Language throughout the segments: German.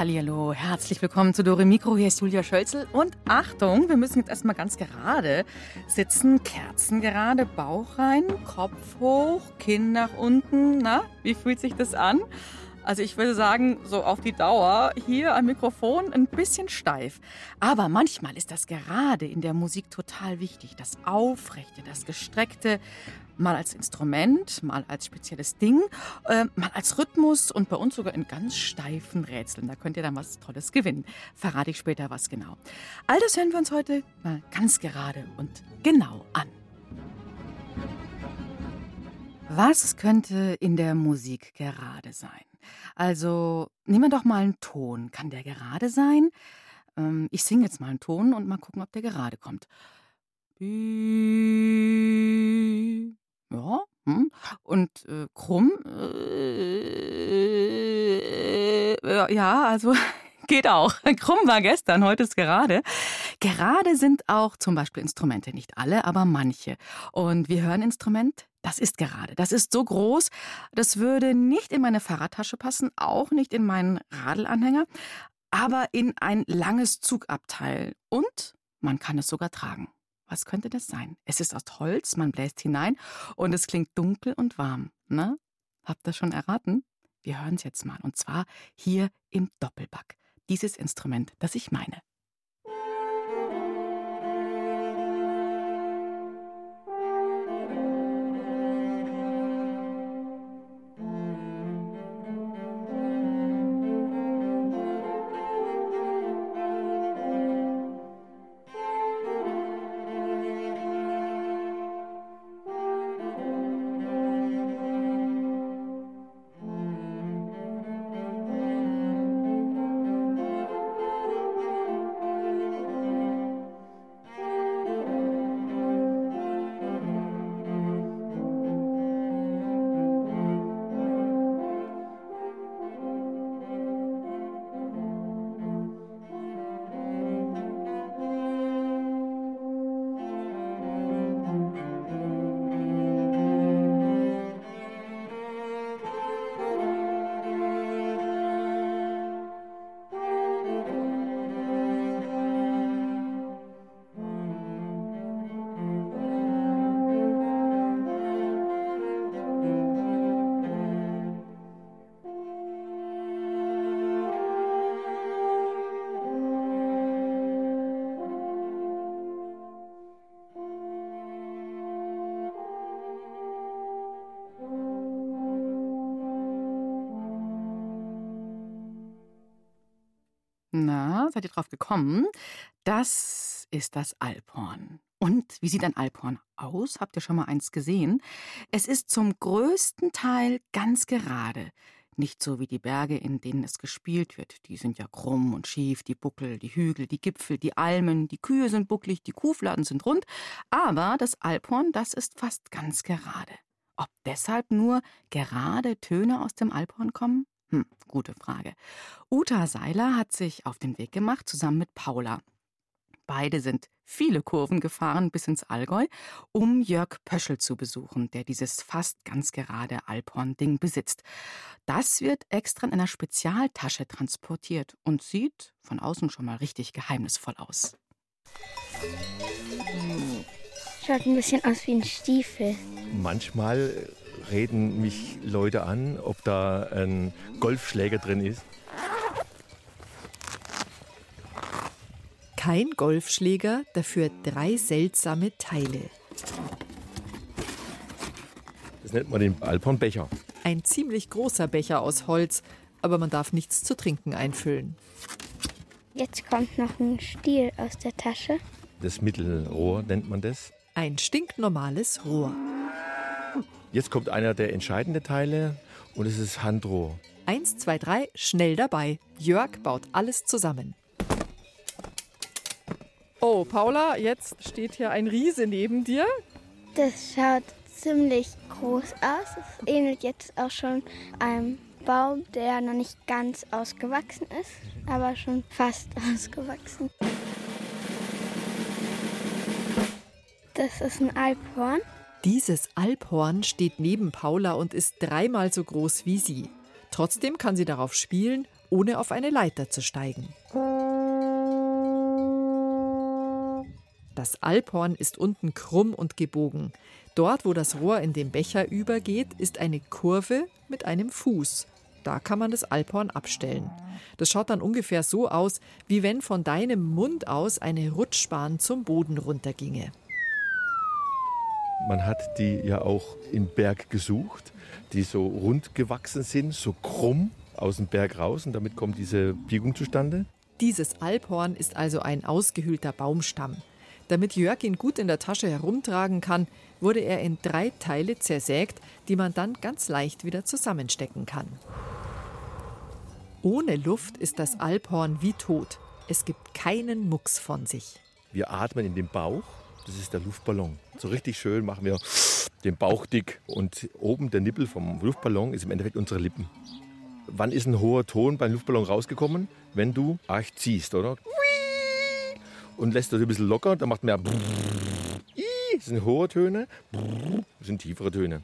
Hallihallo, herzlich willkommen zu Dore Mikro. Hier ist Julia Schölzel. Und Achtung, wir müssen jetzt erstmal ganz gerade sitzen. Kerzen gerade, Bauch rein, Kopf hoch, Kinn nach unten. Na, wie fühlt sich das an? Also ich würde sagen, so auf die Dauer hier am Mikrofon ein bisschen steif. Aber manchmal ist das gerade in der Musik total wichtig. Das Aufrechte, das Gestreckte, mal als Instrument, mal als spezielles Ding, äh, mal als Rhythmus und bei uns sogar in ganz steifen Rätseln. Da könnt ihr dann was Tolles gewinnen. Verrate ich später was genau. All das hören wir uns heute mal ganz gerade und genau an. Was könnte in der Musik gerade sein? Also nehmen wir doch mal einen Ton. Kann der gerade sein? Ähm, ich singe jetzt mal einen Ton und mal gucken, ob der gerade kommt. Ja, hm. und äh, krumm? Äh, ja, also geht auch. Krumm war gestern, heute ist gerade. Gerade sind auch zum Beispiel Instrumente, nicht alle, aber manche. Und wir hören Instrument, das ist gerade. Das ist so groß, das würde nicht in meine Fahrradtasche passen, auch nicht in meinen Radlanhänger, aber in ein langes Zugabteil. Und man kann es sogar tragen. Was könnte das sein? Es ist aus Holz, man bläst hinein und es klingt dunkel und warm. Ne? Habt ihr schon erraten? Wir hören es jetzt mal. Und zwar hier im Doppelback. Dieses Instrument, das ich meine. Seid ihr drauf gekommen? Das ist das Alphorn. Und wie sieht ein Alphorn aus? Habt ihr schon mal eins gesehen? Es ist zum größten Teil ganz gerade. Nicht so wie die Berge, in denen es gespielt wird. Die sind ja krumm und schief, die Buckel, die Hügel, die Gipfel, die Almen, die Kühe sind bucklig, die Kuhfladen sind rund. Aber das Alphorn, das ist fast ganz gerade. Ob deshalb nur gerade Töne aus dem Alphorn kommen? Hm, gute Frage. Uta Seiler hat sich auf den Weg gemacht, zusammen mit Paula. Beide sind viele Kurven gefahren bis ins Allgäu, um Jörg Pöschel zu besuchen, der dieses fast ganz gerade Alphorn-Ding besitzt. Das wird extra in einer Spezialtasche transportiert und sieht von außen schon mal richtig geheimnisvoll aus. Schaut ein bisschen aus wie ein Stiefel. Manchmal reden mich Leute an, ob da ein Golfschläger drin ist. Kein Golfschläger, dafür drei seltsame Teile. Das nennt man den Alphornbecher. Ein ziemlich großer Becher aus Holz, aber man darf nichts zu trinken einfüllen. Jetzt kommt noch ein Stiel aus der Tasche. Das Mittelrohr nennt man das. Ein stinknormales Rohr. Jetzt kommt einer der entscheidenden Teile und es ist Handrohr. Eins, zwei, drei, schnell dabei. Jörg baut alles zusammen. Oh, Paula, jetzt steht hier ein Riese neben dir. Das schaut ziemlich groß aus. Es ähnelt jetzt auch schon einem Baum, der noch nicht ganz ausgewachsen ist, aber schon fast ausgewachsen. Das ist ein Alphorn. Dieses Alphorn steht neben Paula und ist dreimal so groß wie sie. Trotzdem kann sie darauf spielen, ohne auf eine Leiter zu steigen. Das Alphorn ist unten krumm und gebogen. Dort, wo das Rohr in den Becher übergeht, ist eine Kurve mit einem Fuß. Da kann man das Alphorn abstellen. Das schaut dann ungefähr so aus, wie wenn von deinem Mund aus eine Rutschbahn zum Boden runterginge. Man hat die ja auch im Berg gesucht, die so rund gewachsen sind, so krumm aus dem Berg raus und damit kommt diese Biegung zustande. Dieses Alphorn ist also ein ausgehöhlter Baumstamm. Damit Jörg ihn gut in der Tasche herumtragen kann, wurde er in drei Teile zersägt, die man dann ganz leicht wieder zusammenstecken kann. Ohne Luft ist das Alphorn wie tot. Es gibt keinen Mucks von sich. Wir atmen in den Bauch, das ist der Luftballon. So richtig schön machen wir den Bauch dick und oben der Nippel vom Luftballon ist im Endeffekt unsere Lippen. Wann ist ein hoher Ton beim Luftballon rausgekommen? Wenn du arg ziehst, oder? Und lässt das ein bisschen locker, dann macht man ja. Das sind hohe Töne, das sind tiefere Töne.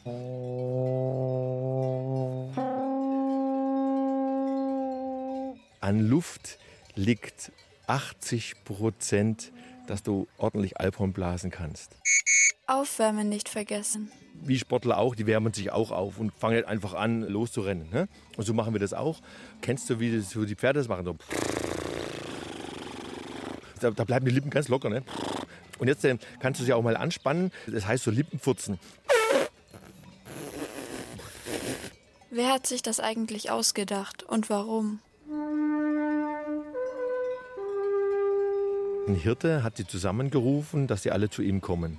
An Luft liegt 80 Prozent, dass du ordentlich Alphorn blasen kannst. Aufwärmen nicht vergessen. Wie Sportler auch, die wärmen sich auch auf und fangen nicht einfach an loszurennen. Ne? Und so machen wir das auch. Kennst du, wie, das, wie die Pferde das machen? So. Da, da, bleiben die Lippen ganz locker. Ne? Und jetzt äh, kannst du sie auch mal anspannen. Das heißt so Lippenfurzen. Wer hat sich das eigentlich ausgedacht und warum? Ein Hirte hat sie zusammengerufen, dass sie alle zu ihm kommen.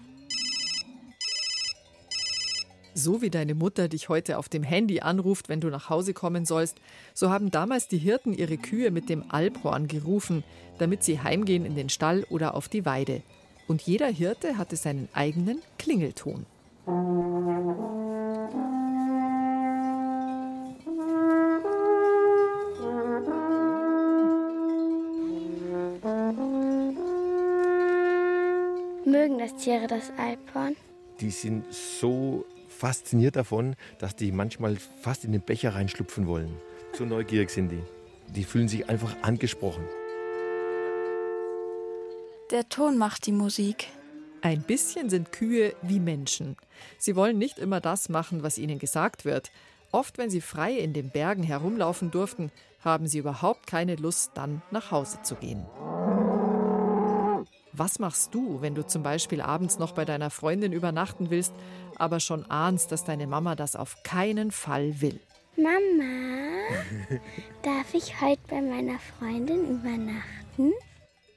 So wie deine Mutter dich heute auf dem Handy anruft, wenn du nach Hause kommen sollst, so haben damals die Hirten ihre Kühe mit dem Alphorn gerufen, damit sie heimgehen in den Stall oder auf die Weide. Und jeder Hirte hatte seinen eigenen Klingelton. Mögen das Tiere das Alphorn? Die sind so fasziniert davon, dass die manchmal fast in den Becher reinschlüpfen wollen. So neugierig sind die. Die fühlen sich einfach angesprochen. Der Ton macht die Musik. Ein bisschen sind Kühe wie Menschen. Sie wollen nicht immer das machen, was ihnen gesagt wird. Oft, wenn sie frei in den Bergen herumlaufen durften, haben sie überhaupt keine Lust, dann nach Hause zu gehen. Was machst du, wenn du zum Beispiel abends noch bei deiner Freundin übernachten willst, aber schon ahnst, dass deine Mama das auf keinen Fall will? Mama, darf ich heute bei meiner Freundin übernachten?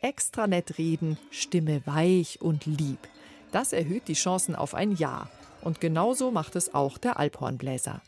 Extra nett reden, Stimme weich und lieb. Das erhöht die Chancen auf ein Ja. Und genauso macht es auch der Alphornbläser.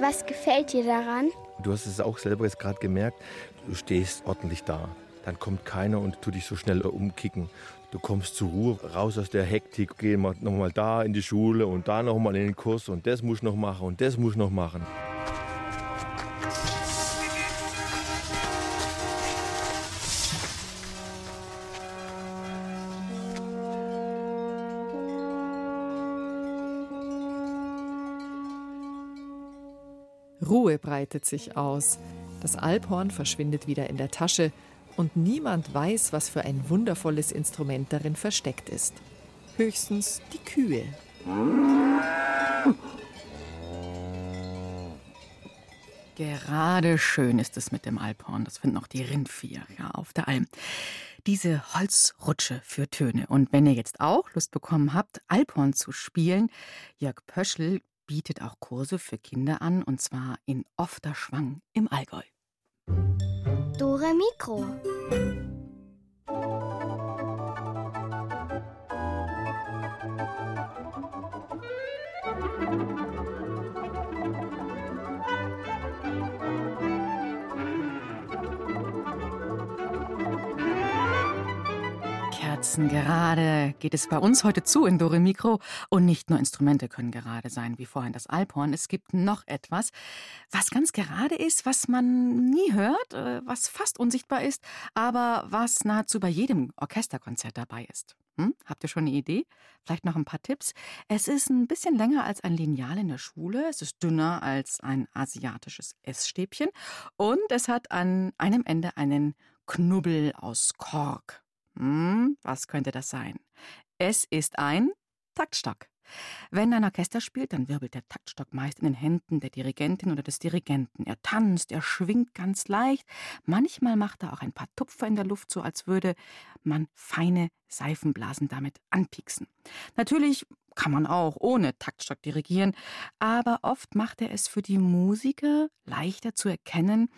Was gefällt dir daran? Du hast es auch selber jetzt gerade gemerkt, du stehst ordentlich da. Dann kommt keiner und tut dich so schnell umkicken. Du kommst zur Ruhe, raus aus der Hektik, geh mal nochmal da in die Schule und da nochmal in den Kurs und das muss ich noch machen und das muss ich noch machen. Ruhe breitet sich aus. Das Alphorn verschwindet wieder in der Tasche und niemand weiß, was für ein wundervolles Instrument darin versteckt ist. Höchstens die Kühe. Gerade schön ist es mit dem Alphorn. Das finden auch die Rindviecher ja, auf der Alm. Diese Holzrutsche für Töne. Und wenn ihr jetzt auch Lust bekommen habt, Alphorn zu spielen, Jörg Pöschl bietet auch Kurse für Kinder an, und zwar in Ofterschwang im Allgäu. Dore Mikro. Gerade geht es bei uns heute zu in Dore Mikro. Und nicht nur Instrumente können gerade sein, wie vorhin das Alphorn. Es gibt noch etwas, was ganz gerade ist, was man nie hört, äh, was fast unsichtbar ist, aber was nahezu bei jedem Orchesterkonzert dabei ist. Hm? Habt ihr schon eine Idee? Vielleicht noch ein paar Tipps. Es ist ein bisschen länger als ein Lineal in der Schule. Es ist dünner als ein asiatisches Essstäbchen. Und es hat an einem Ende einen Knubbel aus Kork. Hm, was könnte das sein? Es ist ein Taktstock. Wenn ein Orchester spielt, dann wirbelt der Taktstock meist in den Händen der Dirigentin oder des Dirigenten. Er tanzt, er schwingt ganz leicht. Manchmal macht er auch ein paar Tupfer in der Luft, so als würde man feine Seifenblasen damit anpieksen. Natürlich kann man auch ohne Taktstock dirigieren, aber oft macht er es für die Musiker leichter zu erkennen,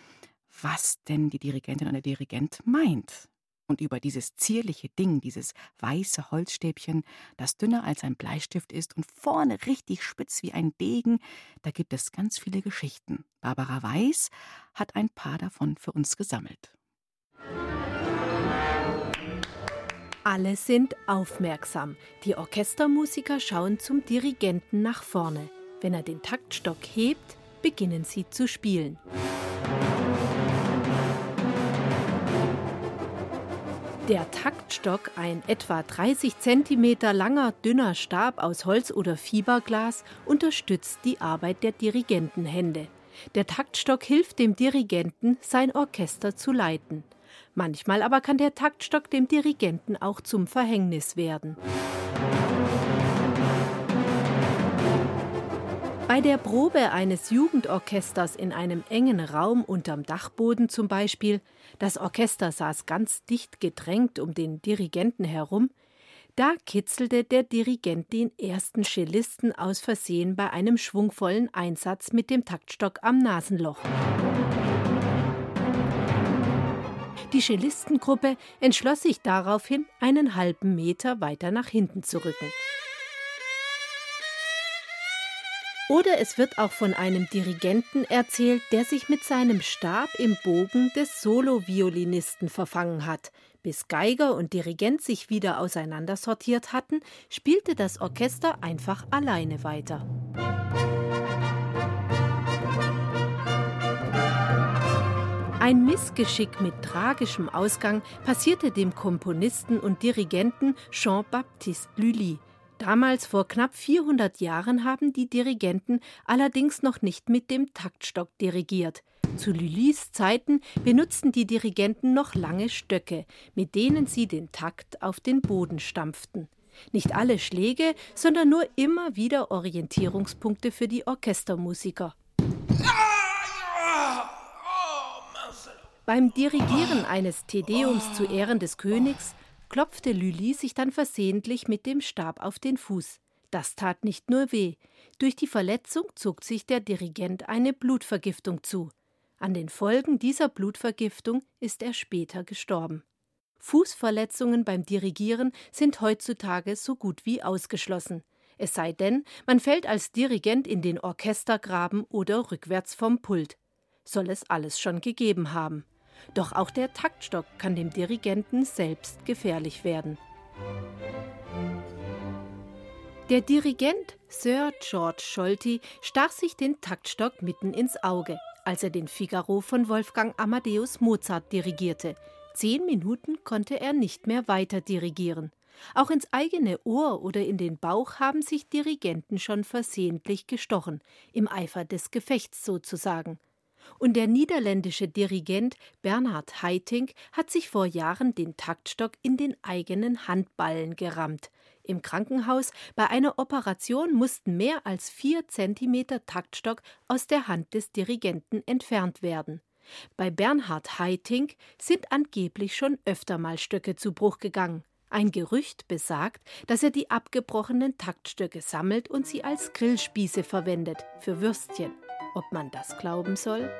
was denn die Dirigentin oder der Dirigent meint. Und über dieses zierliche Ding, dieses weiße Holzstäbchen, das dünner als ein Bleistift ist und vorne richtig spitz wie ein Degen, da gibt es ganz viele Geschichten. Barbara Weiß hat ein paar davon für uns gesammelt. Alle sind aufmerksam. Die Orchestermusiker schauen zum Dirigenten nach vorne. Wenn er den Taktstock hebt, beginnen sie zu spielen. Der Taktstock, ein etwa 30 cm langer, dünner Stab aus Holz oder Fiberglas, unterstützt die Arbeit der Dirigentenhände. Der Taktstock hilft dem Dirigenten, sein Orchester zu leiten. Manchmal aber kann der Taktstock dem Dirigenten auch zum Verhängnis werden. Bei der Probe eines Jugendorchesters in einem engen Raum unterm Dachboden zum Beispiel, das Orchester saß ganz dicht gedrängt um den Dirigenten herum, da kitzelte der Dirigent den ersten Cellisten aus Versehen bei einem schwungvollen Einsatz mit dem Taktstock am Nasenloch. Die Cellistengruppe entschloss sich daraufhin, einen halben Meter weiter nach hinten zu rücken. Oder es wird auch von einem Dirigenten erzählt, der sich mit seinem Stab im Bogen des Solo-Violinisten verfangen hat. Bis Geiger und Dirigent sich wieder auseinandersortiert hatten, spielte das Orchester einfach alleine weiter. Ein Missgeschick mit tragischem Ausgang passierte dem Komponisten und Dirigenten Jean-Baptiste Lully. Damals vor knapp 400 Jahren haben die Dirigenten allerdings noch nicht mit dem Taktstock dirigiert. Zu Lullis Zeiten benutzten die Dirigenten noch lange Stöcke, mit denen sie den Takt auf den Boden stampften. Nicht alle Schläge, sondern nur immer wieder Orientierungspunkte für die Orchestermusiker. Beim Dirigieren eines Tedeums zu Ehren des Königs klopfte Lully sich dann versehentlich mit dem Stab auf den Fuß. Das tat nicht nur weh. Durch die Verletzung zog sich der Dirigent eine Blutvergiftung zu. An den Folgen dieser Blutvergiftung ist er später gestorben. Fußverletzungen beim Dirigieren sind heutzutage so gut wie ausgeschlossen. Es sei denn, man fällt als Dirigent in den Orchestergraben oder rückwärts vom Pult. Soll es alles schon gegeben haben. Doch auch der Taktstock kann dem Dirigenten selbst gefährlich werden. Der Dirigent Sir George Scholti stach sich den Taktstock mitten ins Auge, als er den Figaro von Wolfgang Amadeus Mozart dirigierte. Zehn Minuten konnte er nicht mehr weiter dirigieren. Auch ins eigene Ohr oder in den Bauch haben sich Dirigenten schon versehentlich gestochen, im Eifer des Gefechts sozusagen. Und der niederländische Dirigent Bernhard Haitink hat sich vor Jahren den Taktstock in den eigenen Handballen gerammt. Im Krankenhaus bei einer Operation mussten mehr als vier Zentimeter Taktstock aus der Hand des Dirigenten entfernt werden. Bei Bernhard Haitink sind angeblich schon öfter mal Stöcke zu Bruch gegangen. Ein Gerücht besagt, dass er die abgebrochenen Taktstöcke sammelt und sie als Grillspieße verwendet für Würstchen. Ob man das glauben soll?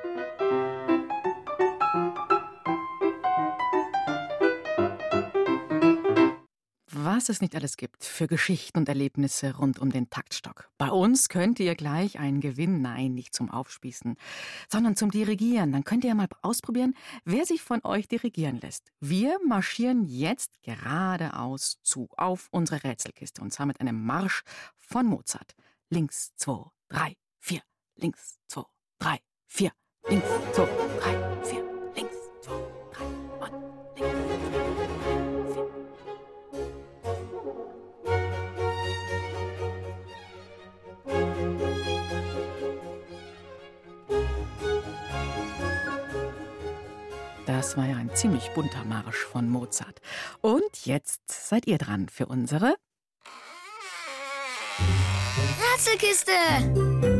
was es nicht alles gibt für Geschichten und Erlebnisse rund um den Taktstock. Bei uns könnt ihr gleich einen Gewinn, nein, nicht zum Aufspießen, sondern zum Dirigieren. Dann könnt ihr mal ausprobieren, wer sich von euch dirigieren lässt. Wir marschieren jetzt geradeaus zu auf unsere Rätselkiste und zwar mit einem Marsch von Mozart. Links, zwei, drei, vier. Links, zwei, drei, vier. Links, zwei, drei, vier. Links, zwei, drei und links, vier. Das war ja ein ziemlich bunter Marsch von Mozart. Und jetzt seid ihr dran für unsere Rätselkiste!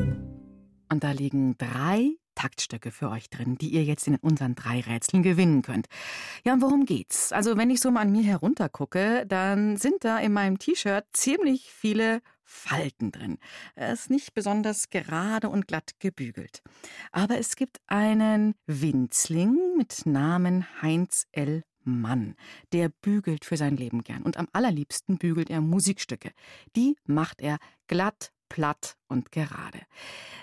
Und da liegen drei Taktstöcke für euch drin, die ihr jetzt in unseren drei Rätseln gewinnen könnt. Ja, und worum geht's? Also, wenn ich so mal an mir heruntergucke, dann sind da in meinem T-Shirt ziemlich viele Falten drin. Es ist nicht besonders gerade und glatt gebügelt. Aber es gibt einen Winzling mit Namen Heinz L. Mann. Der bügelt für sein Leben gern. Und am allerliebsten bügelt er Musikstücke. Die macht er glatt, platt und gerade.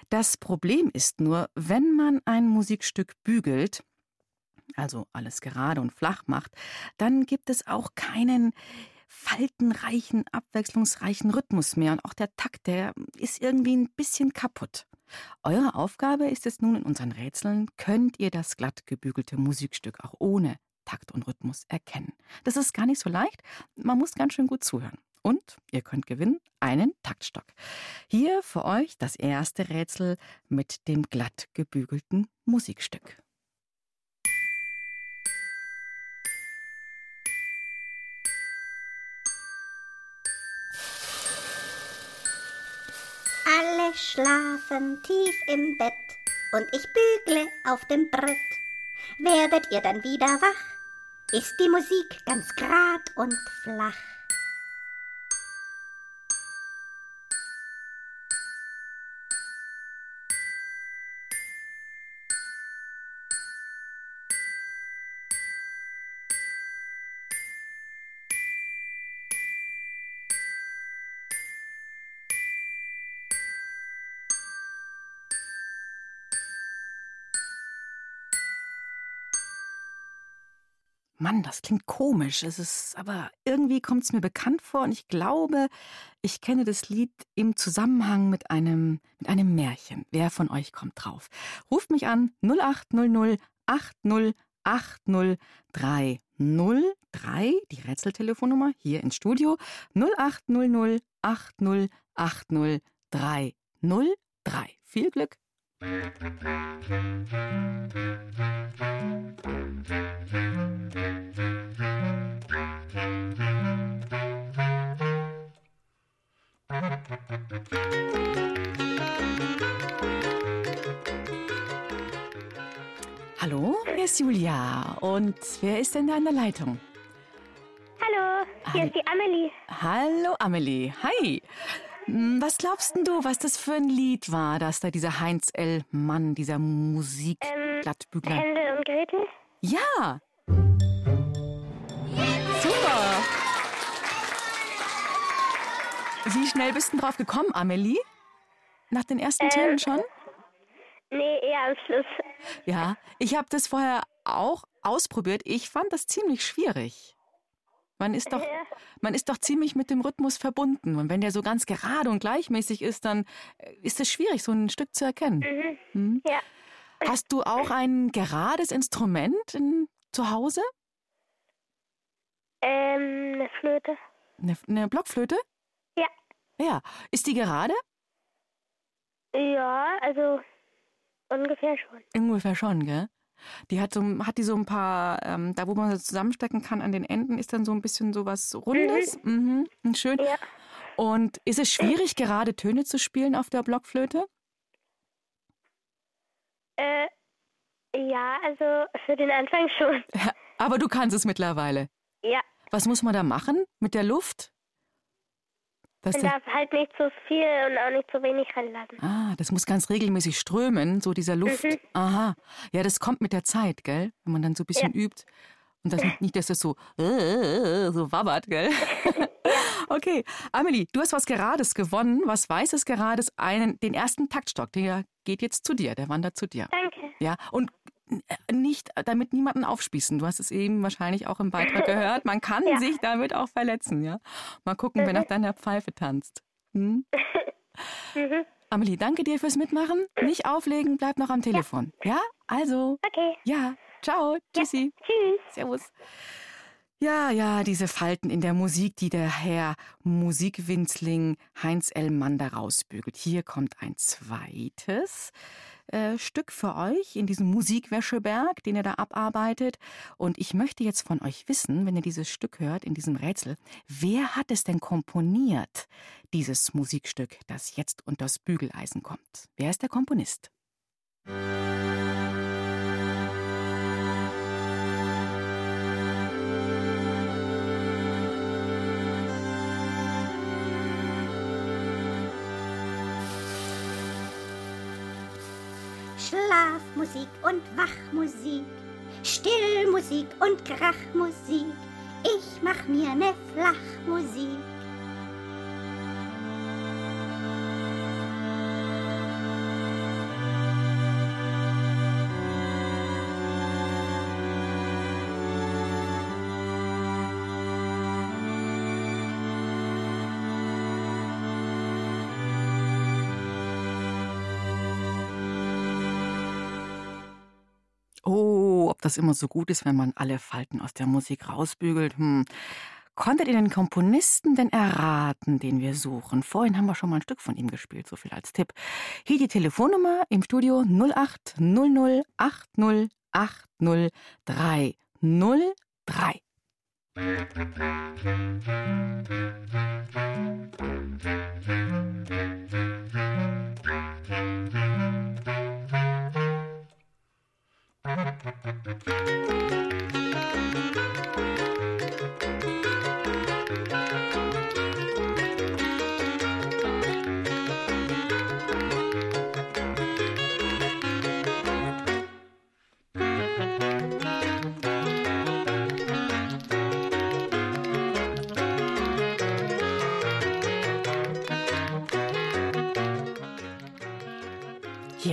Das Problem ist nur, wenn man ein Musikstück bügelt, also alles gerade und flach macht, dann gibt es auch keinen faltenreichen, abwechslungsreichen Rhythmus mehr und auch der Takt, der ist irgendwie ein bisschen kaputt. Eure Aufgabe ist es nun in unseren Rätseln, könnt ihr das glatt gebügelte Musikstück auch ohne Takt und Rhythmus erkennen. Das ist gar nicht so leicht, man muss ganz schön gut zuhören. Und ihr könnt gewinnen einen Taktstock. Hier für euch das erste Rätsel mit dem glatt gebügelten Musikstück. Alle schlafen tief im Bett und ich bügle auf dem Brett. Werdet ihr dann wieder wach, ist die Musik ganz grad und flach. Mann, das klingt komisch. Es ist, aber irgendwie kommt es mir bekannt vor und ich glaube, ich kenne das Lied im Zusammenhang mit einem, mit einem Märchen. Wer von euch kommt drauf? Ruft mich an 0800 80 80 303, die Rätseltelefonnummer hier ins Studio 0800 80 80 303. Viel Glück! Hallo, hier ist Julia. Und wer ist denn da in der Leitung? Hallo, hier ist die Amelie. Hallo, Amelie. Hi. Hm, Was glaubst denn du, was das für ein Lied war, das da dieser Heinz L. Mann, dieser Musik Ähm. Händel und Gretel? Ja! Super! Wie schnell bist du drauf gekommen, Amelie? Nach den ersten Ähm, Tönen schon? Nee, eher am Schluss. Ja, ich habe das vorher auch ausprobiert. Ich fand das ziemlich schwierig. Man ist doch, Ja. man ist doch ziemlich mit dem Rhythmus verbunden. Und wenn der so ganz gerade und gleichmäßig ist, dann äh, ist es schwierig, so ein Stück zu erkennen. Mhm. Hm? Ja. Hast du auch ein gerades Instrument in, zu Hause? Ähm, eine Flöte. Eine, eine Blockflöte? Ja. Ja. Ist die gerade? Ja, also ungefähr schon. Ungefähr schon, gell? Die hat so, hat die so ein paar, ähm, da wo man sie zusammenstecken kann an den Enden, ist dann so ein bisschen so was Rundes. Mhm. mhm. Schön. Ja. Und ist es schwierig, gerade Töne zu spielen auf der Blockflöte? Äh, ja, also für den Anfang schon. Aber du kannst es mittlerweile. Ja. Was muss man da machen mit der Luft? Dass Man der, darf halt nicht zu viel und auch nicht zu wenig ranlassen. ah, das muss ganz regelmäßig strömen, so dieser Luft. Mhm. Aha. Ja, das kommt mit der Zeit, gell? Wenn man dann so ein bisschen übt. Und das nicht, dass das so, äh, so wabbert, gell? Okay, Amelie, du hast was Gerades gewonnen, was Weißes Gerades, einen, den ersten Taktstock. Der geht jetzt zu dir, der wandert zu dir. Danke. Ja, und nicht damit niemanden aufspießen. Du hast es eben wahrscheinlich auch im Beitrag gehört. Man kann Ja. sich damit auch verletzen, ja. Mal gucken, wer nach deiner Pfeife tanzt. Hm? Mhm. Amelie, danke dir fürs Mitmachen. Nicht auflegen, bleib noch am Telefon. Ja, also, Okay. ja, ciao, tschüssi. Tschüss. Servus. Ja, ja, diese Falten in der Musik, die der Herr Musikwinzling Heinz L. Mander rausbügelt. Hier kommt ein zweites äh, Stück für euch in diesem Musikwäscheberg, den er da abarbeitet. Und ich möchte jetzt von euch wissen, wenn ihr dieses Stück hört, in diesem Rätsel, wer hat es denn komponiert, dieses Musikstück, das jetzt unters Bügeleisen kommt? Wer ist der Komponist? Schlafmusik und Wachmusik, Stillmusik und Krachmusik. Ich mach mir ne Flachmusik. Ob das immer so gut ist, wenn man alle Falten aus der Musik rausbügelt. Hm. Konntet ihr den Komponisten denn erraten, den wir suchen? Vorhin haben wir schon mal ein Stück von ihm gespielt, so viel als Tipp. Hier die Telefonnummer im Studio 0800 80 80 303. ピッ!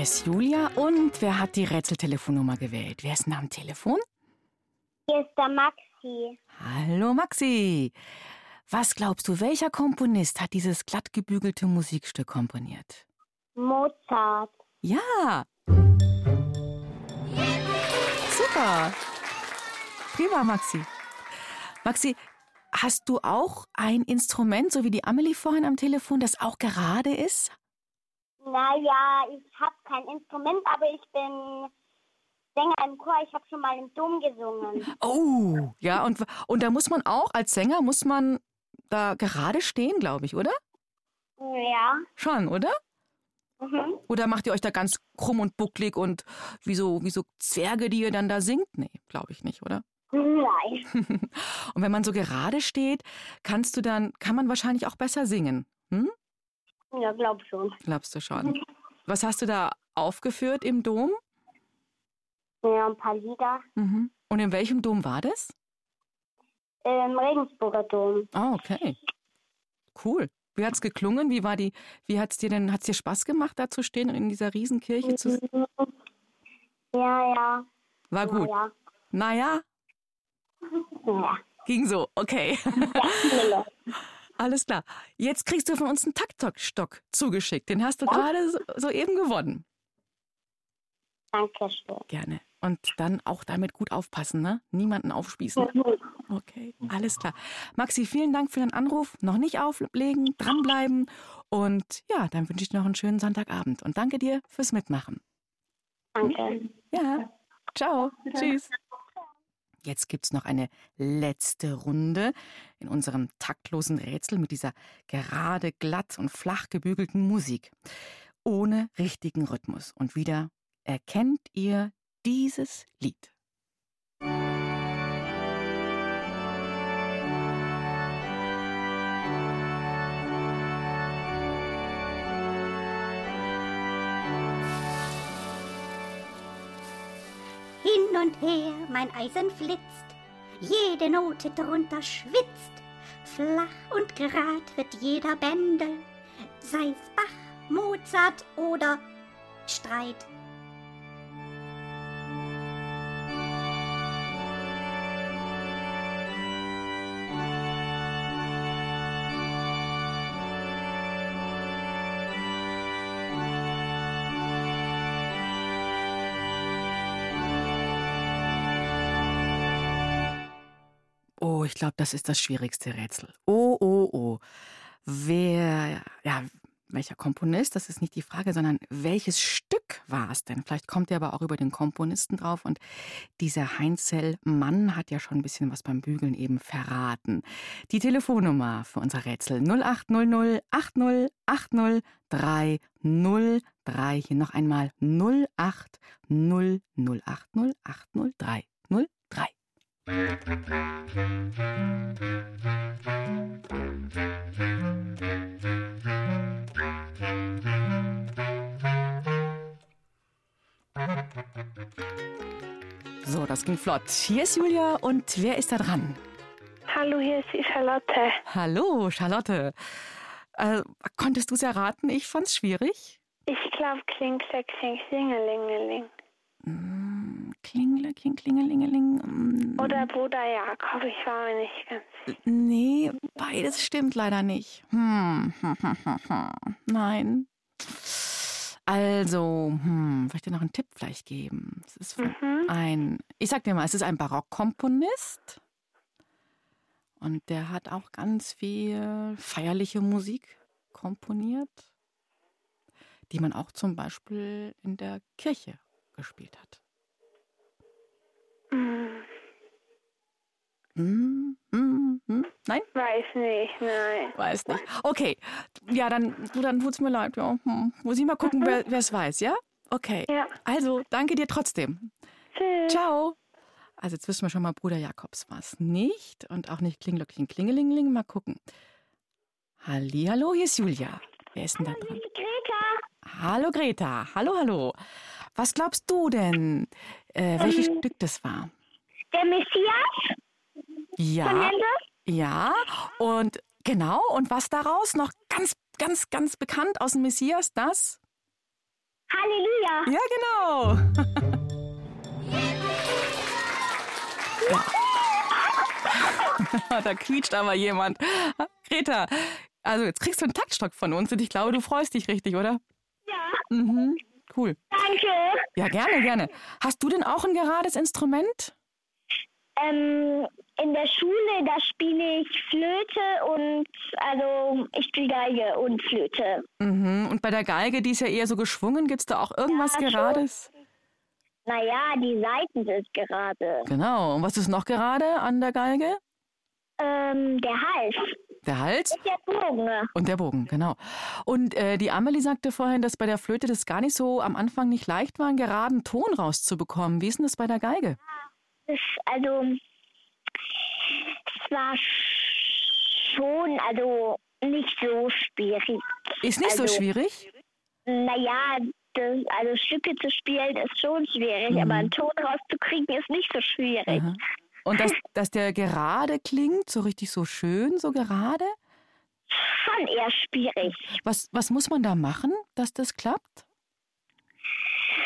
Ist Julia und wer hat die Rätseltelefonnummer gewählt? Wer ist denn am Telefon? Hier ist der Maxi. Hallo Maxi. Was glaubst du, welcher Komponist hat dieses glatt gebügelte Musikstück komponiert? Mozart. Ja. Super. Prima, Maxi. Maxi, hast du auch ein Instrument, so wie die Amelie vorhin am Telefon, das auch gerade ist? Naja, ich habe kein Instrument, aber ich bin Sänger im Chor. Ich habe schon mal im Dom gesungen. Oh, ja, und, und da muss man auch, als Sänger, muss man da gerade stehen, glaube ich, oder? Ja. Schon, oder? Mhm. Oder macht ihr euch da ganz krumm und bucklig und wie so, wie so Zwerge, die ihr dann da singt? Nee, glaube ich nicht, oder? Nein. Und wenn man so gerade steht, kannst du dann, kann man wahrscheinlich auch besser singen. Hm? Ja, glaub schon. Glaubst du schon? Was hast du da aufgeführt im Dom? Ja, ein paar Lieder. Mhm. Und in welchem Dom war das? Im Regensburger Dom. Ah, okay. Cool. Wie hat's geklungen? Wie war die, wie hat's dir denn, hat's dir Spaß gemacht, da zu stehen und in dieser Riesenkirche zu Ja, ja. War gut. Ja. Naja, Ja. ging so, okay. ja. Alles klar. Jetzt kriegst du von uns einen Taktstock zugeschickt. Den hast du gerade so, soeben gewonnen. Dankeschön. Gerne. Und dann auch damit gut aufpassen, ne? Niemanden aufspießen. Okay, alles klar. Maxi, vielen Dank für deinen Anruf. Noch nicht auflegen, dranbleiben. Und ja, dann wünsche ich dir noch einen schönen Sonntagabend. Und danke dir fürs Mitmachen. Danke. Ja, ciao. Tschüss. Jetzt gibt's noch eine letzte Runde in unserem taktlosen Rätsel mit dieser gerade glatt und flach gebügelten Musik. Ohne richtigen Rhythmus. Und wieder erkennt ihr dieses Lied. Und her mein Eisen flitzt, jede Note drunter schwitzt. flach und gerad wird jeder Bändel, sei's Bach, Mozart oder Streit. Ich glaube, das ist das schwierigste Rätsel. Oh, oh, oh. Wer, ja, welcher Komponist, das ist nicht die Frage, sondern welches Stück war es denn? Vielleicht kommt ihr aber auch über den Komponisten drauf und dieser Heinzel Mann hat ja schon ein bisschen was beim Bügeln eben verraten. Die Telefonnummer für unser Rätsel 0800 80 80 303. Hier noch einmal 0800 080 80 303. So, das ging flott. Hier ist Julia und wer ist da dran? Hallo, hier ist die Charlotte. Hallo, Charlotte. Äh, konntest du es erraten? Ich fand's schwierig. Ich glaube, kling, klack, kling, klingelingeling. Mm, Klingle, kling, klingelingeling. Mm, Oder Bruder Jakob, ich war mir nicht ganz sicher. Nee, beides stimmt leider nicht. Hm, hm, hm, hm. Nein. Also, hm, soll ich dir noch einen Tipp vielleicht geben? Es ist Mhm. ein, ich sag dir mal, es ist ein Barockkomponist. Und der hat auch ganz viel feierliche Musik komponiert, die man auch zum Beispiel in der Kirche gespielt hat. Hm, Hm, hm, hm. Nein? weiß nicht, nein. Weiß nicht. Okay, ja, dann, du, dann tut's mir leid. Ja. Hm. Muss ich mal gucken, wer es weiß, ja? Okay. Ja. Also, danke dir trotzdem. Tschüss. Ciao. Also, jetzt wissen wir schon mal, Bruder Jakobs war es nicht und auch nicht Klinglöckchen Klingelingeling. Mal gucken. Hallo, hier ist Julia. Wer ist denn da dran? Greta, Hallo, Greta. Hallo, hallo. Was glaubst du denn, äh, welches Ähm. Stück das war? der Messias von Ja, Händel. ja. Und genau, und was daraus noch ganz, ganz, ganz bekannt aus dem Messias, das? Halleluja. Ja, genau. Ja. da quietscht aber jemand. Greta, also jetzt kriegst du einen Taktstock von uns und ich glaube, du freust dich richtig, oder? Ja, Mhm. Cool. danke. Ja, gerne, gerne. Hast du denn auch ein gerades Instrument? Ähm, in der Schule, da spiele ich Flöte und also ich spiele Geige und Flöte. Mhm. Und bei der Geige, die ist ja eher so geschwungen, gibt es da auch irgendwas Ja, schon. Gerades? Naja, die Seiten sind gerade. Genau. Und was ist noch gerade an der Geige? Ähm, der Hals. Der Hals Und der Bogen. und der Bogen, genau. Und äh, die Amelie sagte vorhin, dass bei der Flöte das gar nicht so am Anfang nicht leicht war, einen geraden Ton rauszubekommen. Wie ist denn das bei der Geige? Das, also, es war schon, also nicht so schwierig. Ist nicht so Also, schwierig? Naja, das, also Stücke zu spielen ist schon schwierig, Mhm. aber einen Ton rauszukriegen ist nicht so schwierig. Aha. Und dass, dass der gerade klingt, so richtig so schön, so gerade? Schon eher schwierig. Was, was muss man da machen, dass das klappt?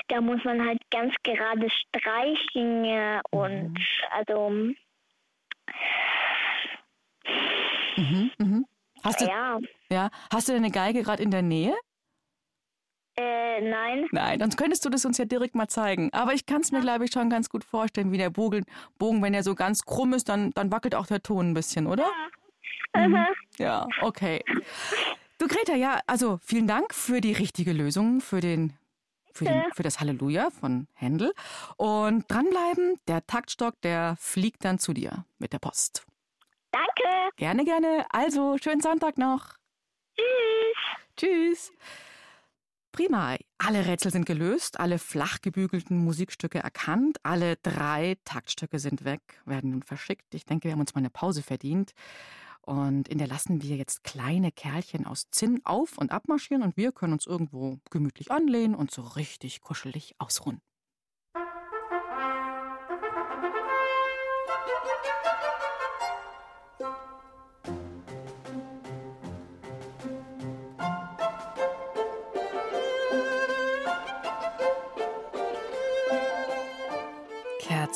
Da muss man halt ganz gerade streichen und also Mhm, mhm. Hast du, ja, ja, hast du deine Geige gerade in der Nähe? Äh, nein. Nein, sonst könntest du das uns ja direkt mal zeigen. Aber ich kann es mir, glaube ich, schon ganz gut vorstellen, wie der Bogen, Bogen wenn er so ganz krumm ist, dann, dann wackelt auch der Ton ein bisschen, oder? Mhm. Ja, okay. Du, Greta, ja, also vielen Dank für die richtige Lösung, für, den, für, den, für das Halleluja von Händel. Und dranbleiben, der Taktstock, der fliegt dann zu dir mit der Post. Danke. Gerne, gerne. Also, schönen Sonntag noch. Tschüss. Tschüss. Prima. Alle Rätsel sind gelöst, alle flach gebügelten Musikstücke erkannt, alle drei Taktstücke sind weg, werden nun verschickt. Ich denke, wir haben uns mal eine Pause verdient. Und in der lassen wir jetzt kleine Kerlchen aus Zinn auf und abmarschieren und wir können uns irgendwo gemütlich anlehnen und so richtig kuschelig ausruhen.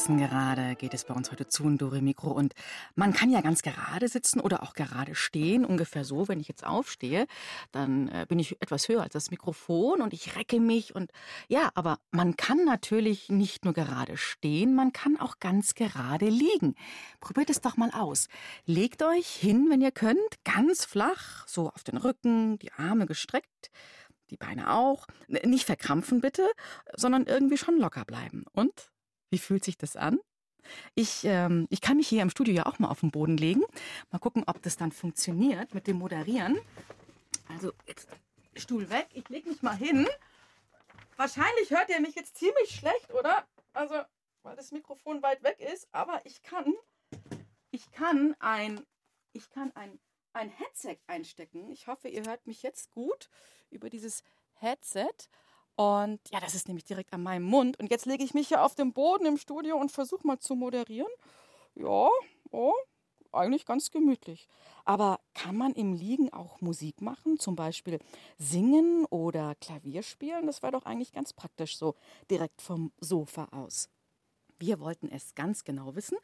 Sitzen gerade geht es bei uns heute zu in Dore Mikro. Und man kann ja ganz gerade sitzen oder auch gerade stehen. Ungefähr so, wenn ich jetzt aufstehe, dann äh, bin ich etwas höher als das Mikrofon und ich recke mich. Und ja, aber man kann natürlich nicht nur gerade stehen, man kann auch ganz gerade liegen. Probiert es doch mal aus. Legt euch hin, wenn ihr könnt, ganz flach, so auf den Rücken, die Arme gestreckt die Beine auch. Nicht verkrampfen bitte, sondern irgendwie schon locker bleiben. Und wie fühlt sich das an? Ich, ähm, ich kann mich hier im Studio ja auch mal auf den Boden legen. Mal gucken, ob das dann funktioniert mit dem Moderieren. Also, jetzt Stuhl weg. Ich lege mich mal hin. Wahrscheinlich hört ihr mich jetzt ziemlich schlecht, oder? Also, weil das Mikrofon weit weg ist. Aber ich kann, ich kann ein, ich kann ein, ein Headset einstecken. Ich hoffe, ihr hört mich jetzt gut über dieses Headset. Und ja, das ist nämlich direkt an meinem Mund. Und jetzt lege ich mich hier auf den Boden im Studio und versuche mal zu moderieren. Ja, oh, eigentlich ganz gemütlich. Aber kann man im Liegen auch Musik machen? Zum Beispiel singen oder Klavier spielen? Das wäre doch eigentlich ganz praktisch so direkt vom Sofa aus. Wir wollten es ganz genau wissen.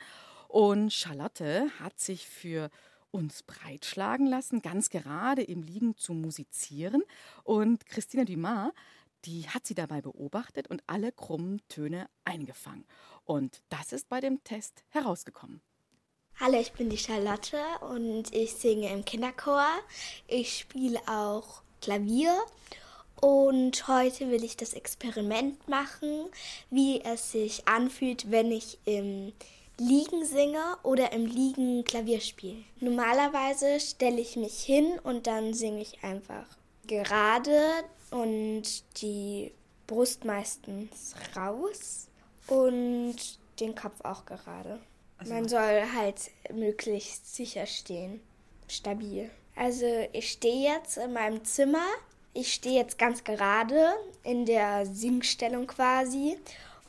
Und Charlotte hat sich für uns breitschlagen lassen, ganz gerade im Liegen zu musizieren. Und Christina Dumas, die hat sie dabei beobachtet und alle krummen Töne eingefangen. Und das ist bei dem Test herausgekommen. Hallo, ich bin die Charlotte und ich singe im Kinderchor. Ich spiele auch Klavier und heute will ich das Experiment machen, wie es sich anfühlt, wenn ich im Liegen singe oder im Liegen Klavier spiele. Normalerweise stelle ich mich hin und dann singe ich einfach gerade und die Brust meistens raus und den Kopf auch gerade. Also Man soll halt möglichst sicher stehen, stabil. Also ich stehe jetzt in meinem Zimmer. Ich stehe jetzt ganz gerade in der Singstellung quasi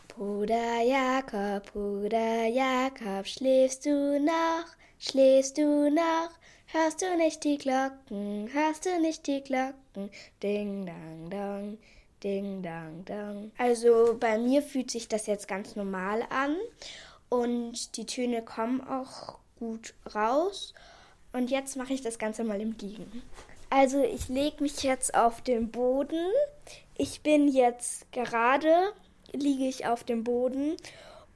Bruder Jakob, Bruder Jakob, schläfst du noch, schläfst du noch? Hörst du nicht die Glocken, hörst du nicht die Glocken? Ding dang dong, ding dang dong. Also bei mir fühlt sich das jetzt ganz normal an und die Töne kommen auch gut raus. Und jetzt mache ich das Ganze mal im Liegen. Also ich lege mich jetzt auf den Boden. Ich bin jetzt gerade liege ich auf dem Boden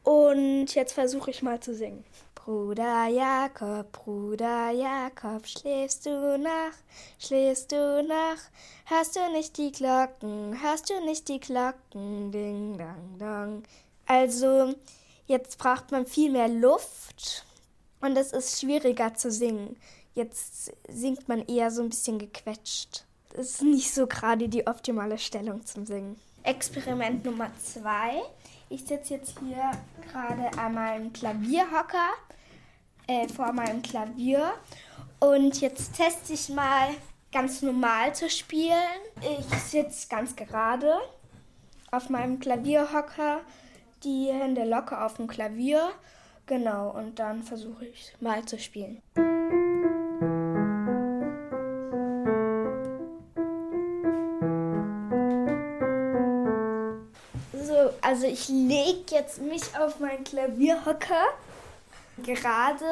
und jetzt versuche ich mal zu singen. Bruder Jakob, Bruder Jakob, schläfst du nach, schläfst du nach, hörst du nicht die Glocken, hörst du nicht die Glocken, ding dang dong. Also, jetzt braucht man viel mehr Luft und es ist schwieriger zu singen. Jetzt singt man eher so ein bisschen gequetscht. Das ist nicht so gerade die optimale Stellung zum Singen. Experiment Nummer zwei. Ich sitze jetzt hier gerade an meinem Klavierhocker äh, vor meinem Klavier und jetzt teste ich mal ganz normal zu spielen. Ich sitze ganz gerade auf meinem Klavierhocker, die Hände locker auf dem Klavier. Genau, und dann versuche ich mal zu spielen. Also ich lege jetzt mich auf meinen Klavierhocker. Gerade.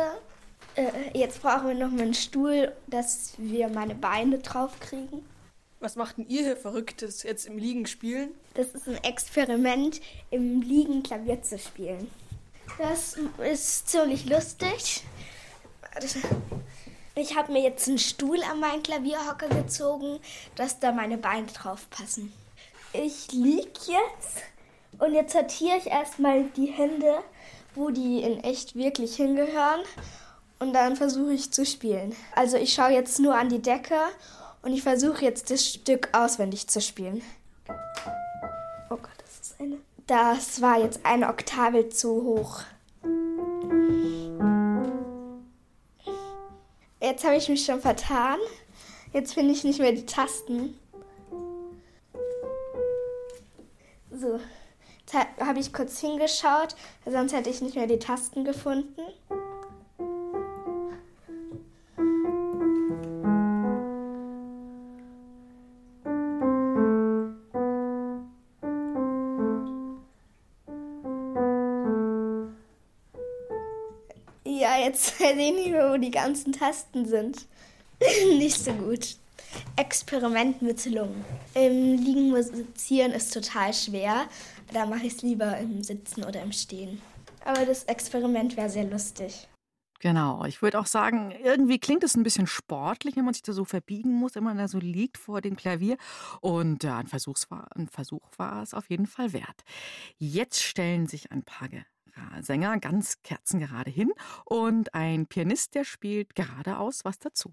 Äh, jetzt brauchen wir noch mal einen Stuhl, dass wir meine Beine drauf kriegen. Was macht denn ihr hier Verrücktes jetzt im Liegen spielen? Das ist ein Experiment, im Liegen Klavier zu spielen. Das ist ziemlich lustig. Ich habe mir jetzt einen Stuhl an meinen Klavierhocker gezogen, dass da meine Beine drauf passen. Ich liege jetzt und jetzt sortiere ich erstmal die Hände, wo die in echt wirklich hingehören. Und dann versuche ich zu spielen. Also ich schaue jetzt nur an die Decke und ich versuche jetzt das Stück auswendig zu spielen. Oh Gott, das ist eine. Das war jetzt eine Oktave zu hoch. Jetzt habe ich mich schon vertan. Jetzt finde ich nicht mehr die Tasten. So habe ich kurz hingeschaut, sonst hätte ich nicht mehr die Tasten gefunden. jetzt weiß ich nicht mehr, wo die ganzen Tasten sind. nicht so gut. Experiment mit Lungen. Im Liegen musizieren ist total schwer. Da mache ich es lieber im Sitzen oder im Stehen. Aber das Experiment wäre sehr lustig. Genau, ich würde auch sagen, irgendwie klingt es ein bisschen sportlich, wenn man sich da so verbiegen muss, wenn man da so liegt vor dem Klavier. Und ja, ein, Versuchs war, ein Versuch war es auf jeden Fall wert. Jetzt stellen sich ein paar Sänger ganz kerzengerade hin und ein Pianist, der spielt geradeaus was dazu.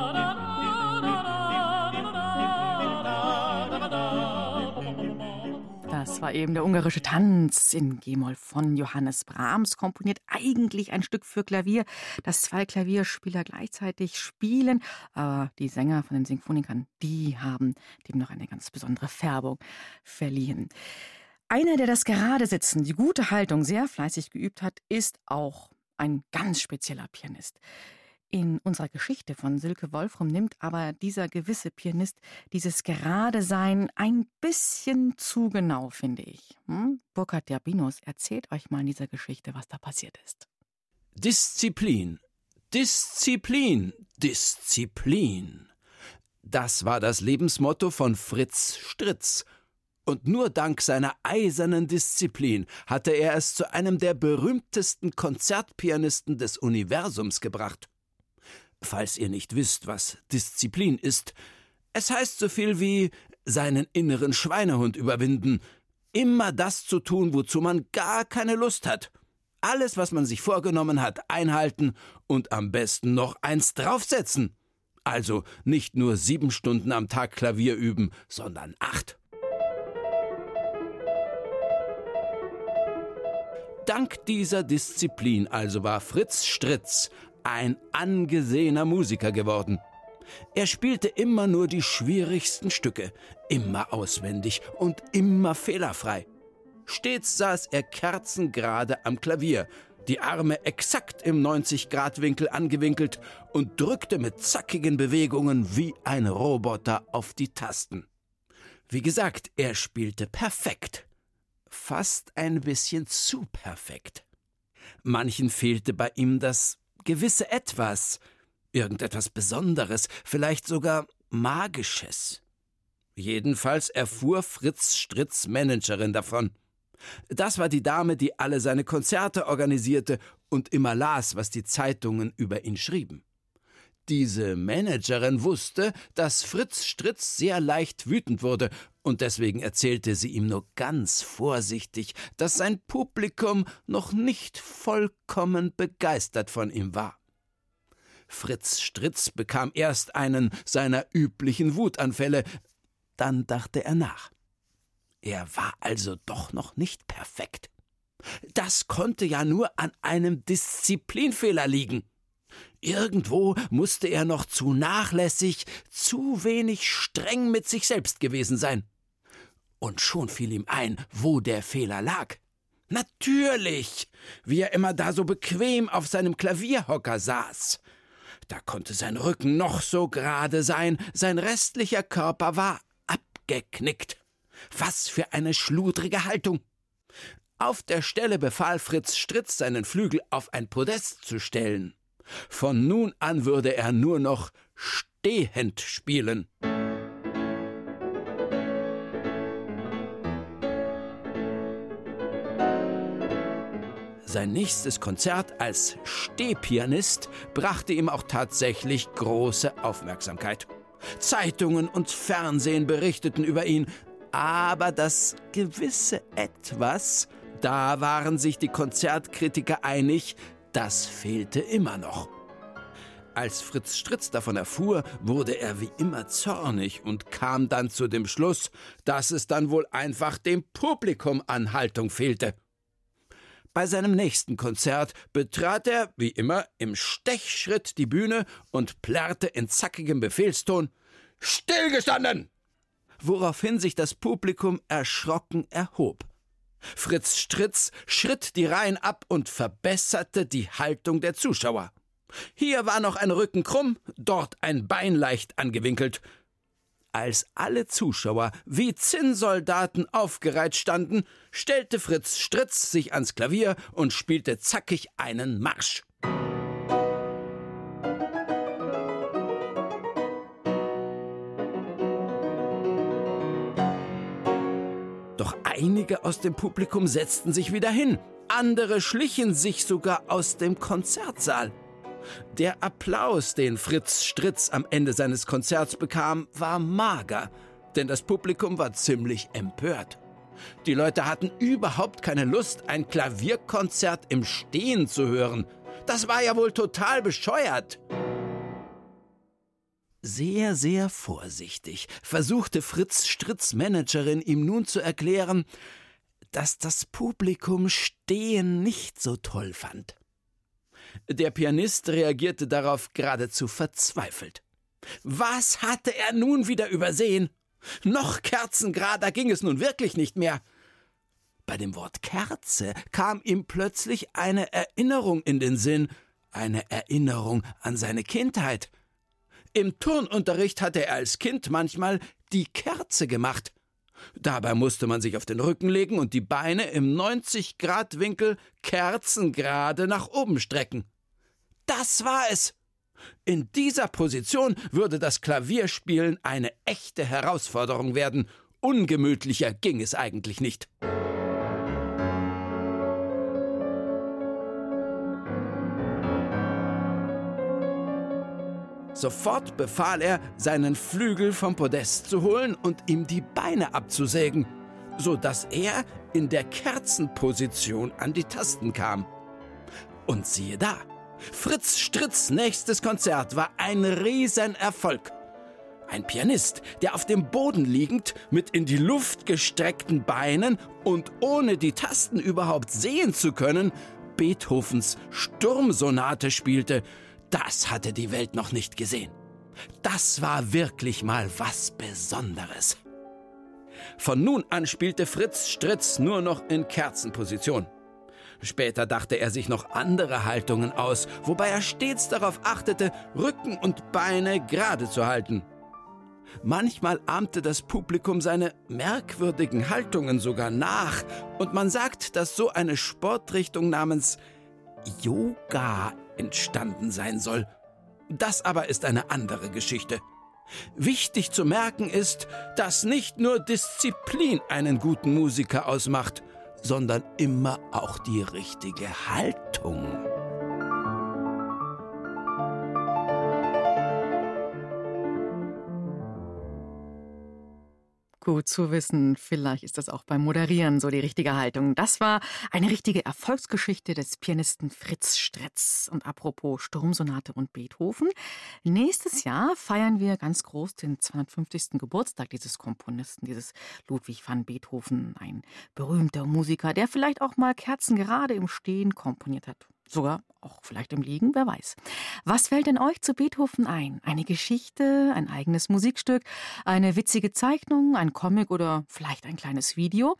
Das war eben der ungarische Tanz in G-Moll von Johannes Brahms, komponiert eigentlich ein Stück für Klavier, das zwei Klavierspieler gleichzeitig spielen. Aber die Sänger von den Sinfonikern, die haben dem noch eine ganz besondere Färbung verliehen. Einer, der das gerade Sitzen, die gute Haltung sehr fleißig geübt hat, ist auch ein ganz spezieller Pianist. In unserer Geschichte von Silke Wolfram nimmt aber dieser gewisse Pianist dieses Gerade-Sein ein bisschen zu genau, finde ich. Hm? Burkhard Derbinos erzählt euch mal in dieser Geschichte, was da passiert ist. Disziplin, Disziplin, Disziplin. Das war das Lebensmotto von Fritz Stritz, und nur dank seiner eisernen Disziplin hatte er es zu einem der berühmtesten Konzertpianisten des Universums gebracht. Falls ihr nicht wisst, was Disziplin ist, es heißt so viel wie seinen inneren Schweinehund überwinden, immer das zu tun, wozu man gar keine Lust hat, alles, was man sich vorgenommen hat, einhalten und am besten noch eins draufsetzen. Also nicht nur sieben Stunden am Tag Klavier üben, sondern acht. Dank dieser Disziplin also war Fritz Stritz ein angesehener Musiker geworden. Er spielte immer nur die schwierigsten Stücke, immer auswendig und immer fehlerfrei. Stets saß er kerzengerade am Klavier, die Arme exakt im 90-Grad-Winkel angewinkelt und drückte mit zackigen Bewegungen wie ein Roboter auf die Tasten. Wie gesagt, er spielte perfekt fast ein bisschen zu perfekt. Manchen fehlte bei ihm das gewisse Etwas, irgendetwas Besonderes, vielleicht sogar Magisches. Jedenfalls erfuhr Fritz Stritz Managerin davon. Das war die Dame, die alle seine Konzerte organisierte und immer las, was die Zeitungen über ihn schrieben. Diese Managerin wusste, dass Fritz Stritz sehr leicht wütend wurde und deswegen erzählte sie ihm nur ganz vorsichtig, dass sein Publikum noch nicht vollkommen begeistert von ihm war. Fritz Stritz bekam erst einen seiner üblichen Wutanfälle, dann dachte er nach. Er war also doch noch nicht perfekt. Das konnte ja nur an einem Disziplinfehler liegen. Irgendwo musste er noch zu nachlässig, zu wenig streng mit sich selbst gewesen sein. Und schon fiel ihm ein, wo der Fehler lag. Natürlich, wie er immer da so bequem auf seinem Klavierhocker saß. Da konnte sein Rücken noch so gerade sein, sein restlicher Körper war abgeknickt. Was für eine schludrige Haltung. Auf der Stelle befahl Fritz Stritz, seinen Flügel auf ein Podest zu stellen. Von nun an würde er nur noch stehend spielen. Sein nächstes Konzert als Stehpianist brachte ihm auch tatsächlich große Aufmerksamkeit. Zeitungen und Fernsehen berichteten über ihn, aber das gewisse Etwas, da waren sich die Konzertkritiker einig, das fehlte immer noch. Als Fritz Stritz davon erfuhr, wurde er wie immer zornig und kam dann zu dem Schluss, dass es dann wohl einfach dem Publikum an Haltung fehlte. Bei seinem nächsten Konzert betrat er, wie immer, im Stechschritt die Bühne und plärrte in zackigem Befehlston Stillgestanden! woraufhin sich das Publikum erschrocken erhob. Fritz Stritz schritt die Reihen ab und verbesserte die Haltung der Zuschauer. Hier war noch ein Rücken krumm, dort ein Bein leicht angewinkelt. Als alle Zuschauer wie Zinnsoldaten aufgereiht standen, stellte Fritz Stritz sich ans Klavier und spielte zackig einen Marsch. Einige aus dem Publikum setzten sich wieder hin, andere schlichen sich sogar aus dem Konzertsaal. Der Applaus, den Fritz Stritz am Ende seines Konzerts bekam, war mager, denn das Publikum war ziemlich empört. Die Leute hatten überhaupt keine Lust, ein Klavierkonzert im Stehen zu hören. Das war ja wohl total bescheuert. Sehr, sehr vorsichtig versuchte Fritz Stritz Managerin ihm nun zu erklären, dass das Publikum Stehen nicht so toll fand. Der Pianist reagierte darauf geradezu verzweifelt. Was hatte er nun wieder übersehen? Noch kerzengerader ging es nun wirklich nicht mehr. Bei dem Wort Kerze kam ihm plötzlich eine Erinnerung in den Sinn, eine Erinnerung an seine Kindheit. Im Turnunterricht hatte er als Kind manchmal die Kerze gemacht. Dabei musste man sich auf den Rücken legen und die Beine im 90-Grad-Winkel kerzengerade nach oben strecken. Das war es. In dieser Position würde das Klavierspielen eine echte Herausforderung werden. Ungemütlicher ging es eigentlich nicht. Sofort befahl er, seinen Flügel vom Podest zu holen und ihm die Beine abzusägen, so dass er in der Kerzenposition an die Tasten kam. Und siehe da, Fritz Stritz nächstes Konzert war ein Riesenerfolg. Ein Pianist, der auf dem Boden liegend, mit in die Luft gestreckten Beinen und ohne die Tasten überhaupt sehen zu können, Beethovens Sturmsonate spielte, das hatte die Welt noch nicht gesehen. Das war wirklich mal was Besonderes. Von nun an spielte Fritz Stritz nur noch in Kerzenposition. Später dachte er sich noch andere Haltungen aus, wobei er stets darauf achtete, Rücken und Beine gerade zu halten. Manchmal ahmte das Publikum seine merkwürdigen Haltungen sogar nach, und man sagt, dass so eine Sportrichtung namens Yoga entstanden sein soll. Das aber ist eine andere Geschichte. Wichtig zu merken ist, dass nicht nur Disziplin einen guten Musiker ausmacht, sondern immer auch die richtige Haltung. Gut zu wissen. Vielleicht ist das auch beim Moderieren so die richtige Haltung. Das war eine richtige Erfolgsgeschichte des Pianisten Fritz Stretz. Und apropos Sturmsonate und Beethoven. Nächstes Jahr feiern wir ganz groß den 250. Geburtstag dieses Komponisten, dieses Ludwig van Beethoven. Ein berühmter Musiker, der vielleicht auch mal Kerzen gerade im Stehen komponiert hat. Sogar auch vielleicht im Liegen, wer weiß. Was fällt denn euch zu Beethoven ein? Eine Geschichte, ein eigenes Musikstück, eine witzige Zeichnung, ein Comic oder vielleicht ein kleines Video?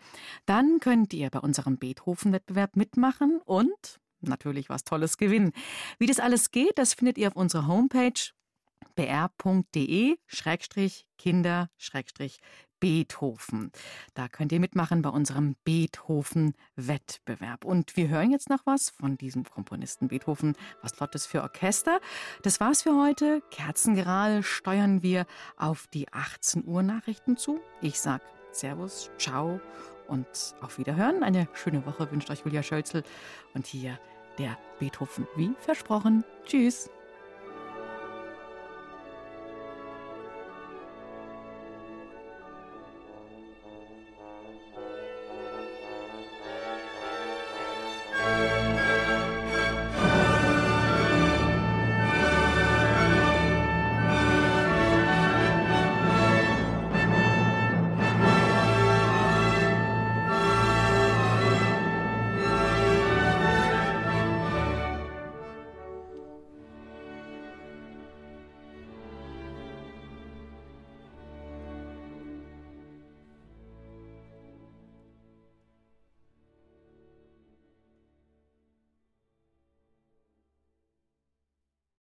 Dann könnt ihr bei unserem Beethoven-Wettbewerb mitmachen und natürlich was Tolles gewinnen. Wie das alles geht, das findet ihr auf unserer Homepage br.de-kinder-beethoven. Da könnt ihr mitmachen bei unserem Beethoven-Wettbewerb. Und wir hören jetzt noch was von diesem Komponisten Beethoven, was Lottes für Orchester. Das war's für heute. Kerzengerade steuern wir auf die 18 Uhr Nachrichten zu. Ich sag Servus, ciao und auf Wiederhören. Eine schöne Woche wünscht euch Julia Schölzel und hier der Beethoven wie versprochen. Tschüss.